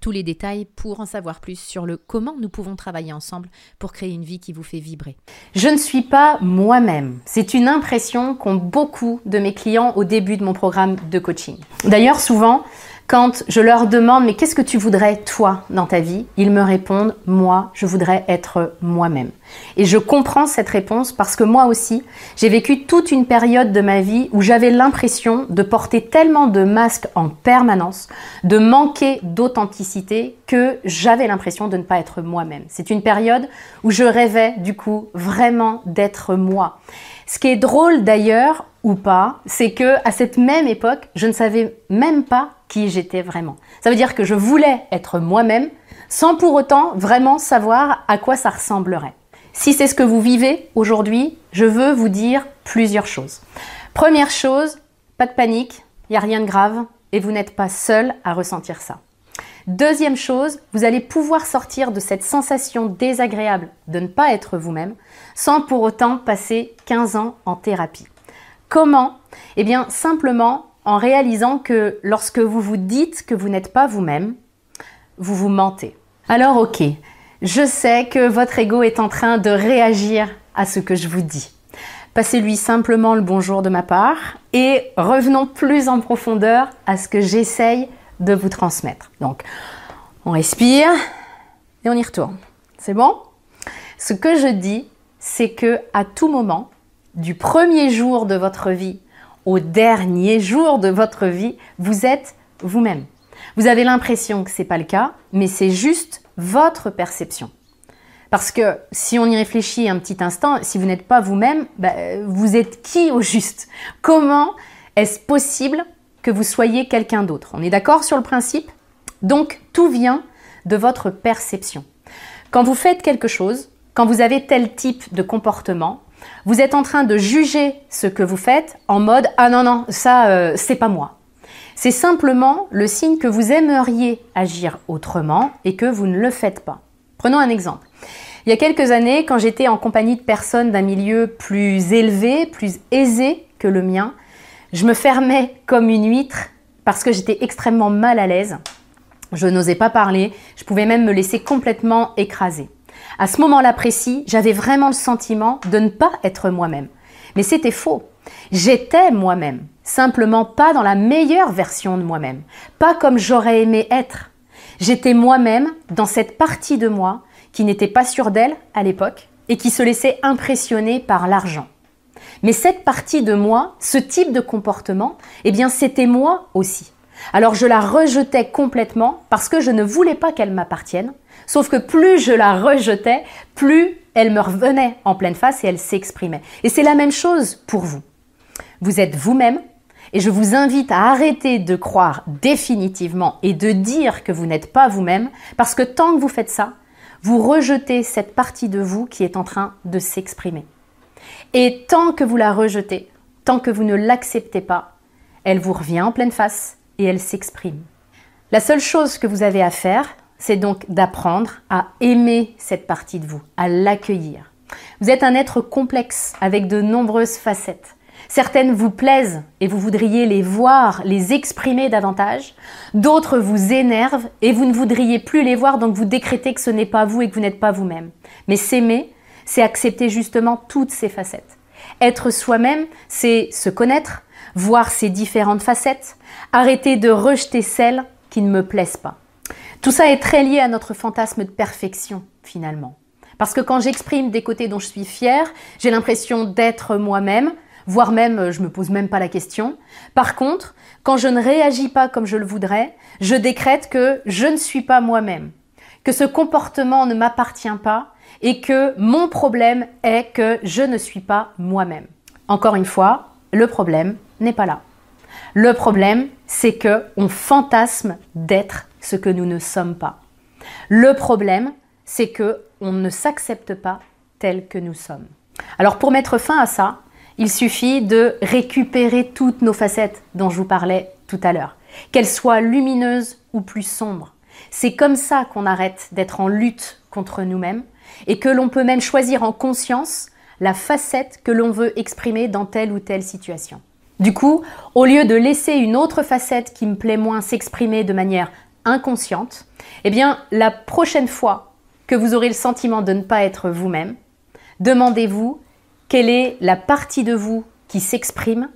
tous les détails pour en savoir plus sur le comment nous pouvons travailler ensemble pour créer une vie qui vous fait vibrer. Je ne suis pas moi-même. C'est une impression qu'ont beaucoup de mes clients au début de mon programme de coaching. D'ailleurs, souvent, quand je leur demande mais qu'est-ce que tu voudrais toi dans ta vie? Ils me répondent moi, je voudrais être moi-même. Et je comprends cette réponse parce que moi aussi, j'ai vécu toute une période de ma vie où j'avais l'impression de porter tellement de masques en permanence, de manquer d'authenticité que j'avais l'impression de ne pas être moi-même. C'est une période où je rêvais du coup vraiment d'être moi. Ce qui est drôle d'ailleurs ou pas, c'est que à cette même époque, je ne savais même pas qui j'étais vraiment. Ça veut dire que je voulais être moi-même sans pour autant vraiment savoir à quoi ça ressemblerait. Si c'est ce que vous vivez aujourd'hui, je veux vous dire plusieurs choses. Première chose, pas de panique, il n'y a rien de grave et vous n'êtes pas seul à ressentir ça. Deuxième chose, vous allez pouvoir sortir de cette sensation désagréable de ne pas être vous-même sans pour autant passer 15 ans en thérapie. Comment? Eh bien simplement en réalisant que lorsque vous vous dites que vous n'êtes pas vous-même, vous vous mentez. Alors ok, je sais que votre ego est en train de réagir à ce que je vous dis. Passez-lui simplement le bonjour de ma part et revenons plus en profondeur à ce que j'essaye de vous transmettre. Donc, on respire et on y retourne. C'est bon? Ce que je dis, c'est que à tout moment, du premier jour de votre vie au dernier jour de votre vie, vous êtes vous-même. Vous avez l'impression que c'est pas le cas, mais c'est juste votre perception. Parce que si on y réfléchit un petit instant, si vous n'êtes pas vous-même, bah, vous êtes qui au juste? Comment est-ce possible que vous soyez quelqu'un d'autre? On est d'accord sur le principe? Donc tout vient de votre perception. Quand vous faites quelque chose, quand vous avez tel type de comportement, vous êtes en train de juger ce que vous faites en mode ah non non ça euh, c'est pas moi. C'est simplement le signe que vous aimeriez agir autrement et que vous ne le faites pas. Prenons un exemple. Il y a quelques années, quand j'étais en compagnie de personnes d'un milieu plus élevé, plus aisé que le mien, je me fermais comme une huître parce que j'étais extrêmement mal à l'aise. Je n'osais pas parler, je pouvais même me laisser complètement écraser. À ce moment-là précis, j'avais vraiment le sentiment de ne pas être moi-même. Mais c'était faux. J'étais moi-même, simplement pas dans la meilleure version de moi-même, pas comme j'aurais aimé être. J'étais moi-même dans cette partie de moi qui n'était pas sûre d'elle à l'époque et qui se laissait impressionner par l'argent. Mais cette partie de moi, ce type de comportement, eh bien c'était moi aussi. Alors je la rejetais complètement parce que je ne voulais pas qu'elle m'appartienne, Sauf que plus je la rejetais, plus elle me revenait en pleine face et elle s'exprimait. Et c'est la même chose pour vous. Vous êtes vous-même et je vous invite à arrêter de croire définitivement et de dire que vous n'êtes pas vous-même parce que tant que vous faites ça, vous rejetez cette partie de vous qui est en train de s'exprimer. Et tant que vous la rejetez, tant que vous ne l'acceptez pas, elle vous revient en pleine face et elle s'exprime. La seule chose que vous avez à faire, c'est donc d'apprendre à aimer cette partie de vous, à l'accueillir. Vous êtes un être complexe avec de nombreuses facettes. Certaines vous plaisent et vous voudriez les voir, les exprimer davantage. D'autres vous énervent et vous ne voudriez plus les voir, donc vous décrétez que ce n'est pas vous et que vous n'êtes pas vous-même. Mais s'aimer, c'est accepter justement toutes ces facettes. Être soi-même, c'est se connaître, voir ses différentes facettes, arrêter de rejeter celles qui ne me plaisent pas. Tout ça est très lié à notre fantasme de perfection, finalement. Parce que quand j'exprime des côtés dont je suis fière, j'ai l'impression d'être moi-même, voire même je me pose même pas la question. Par contre, quand je ne réagis pas comme je le voudrais, je décrète que je ne suis pas moi-même, que ce comportement ne m'appartient pas et que mon problème est que je ne suis pas moi-même. Encore une fois, le problème n'est pas là. Le problème, c'est que on fantasme d'être ce que nous ne sommes pas. Le problème, c'est que on ne s'accepte pas tel que nous sommes. Alors pour mettre fin à ça, il suffit de récupérer toutes nos facettes dont je vous parlais tout à l'heure, qu'elles soient lumineuses ou plus sombres. C'est comme ça qu'on arrête d'être en lutte contre nous-mêmes et que l'on peut même choisir en conscience la facette que l'on veut exprimer dans telle ou telle situation. Du coup, au lieu de laisser une autre facette qui me plaît moins s'exprimer de manière inconsciente, eh bien, la prochaine fois que vous aurez le sentiment de ne pas être vous-même, demandez-vous quelle est la partie de vous qui s'exprime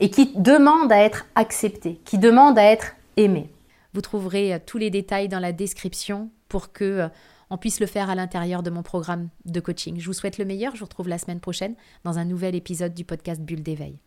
et qui demande à être acceptée, qui demande à être aimée. Vous trouverez euh, tous les détails dans la description pour que euh, on puisse le faire à l'intérieur de mon programme de coaching. Je vous souhaite le meilleur. Je vous retrouve la semaine prochaine dans un nouvel épisode du podcast Bulle d'éveil.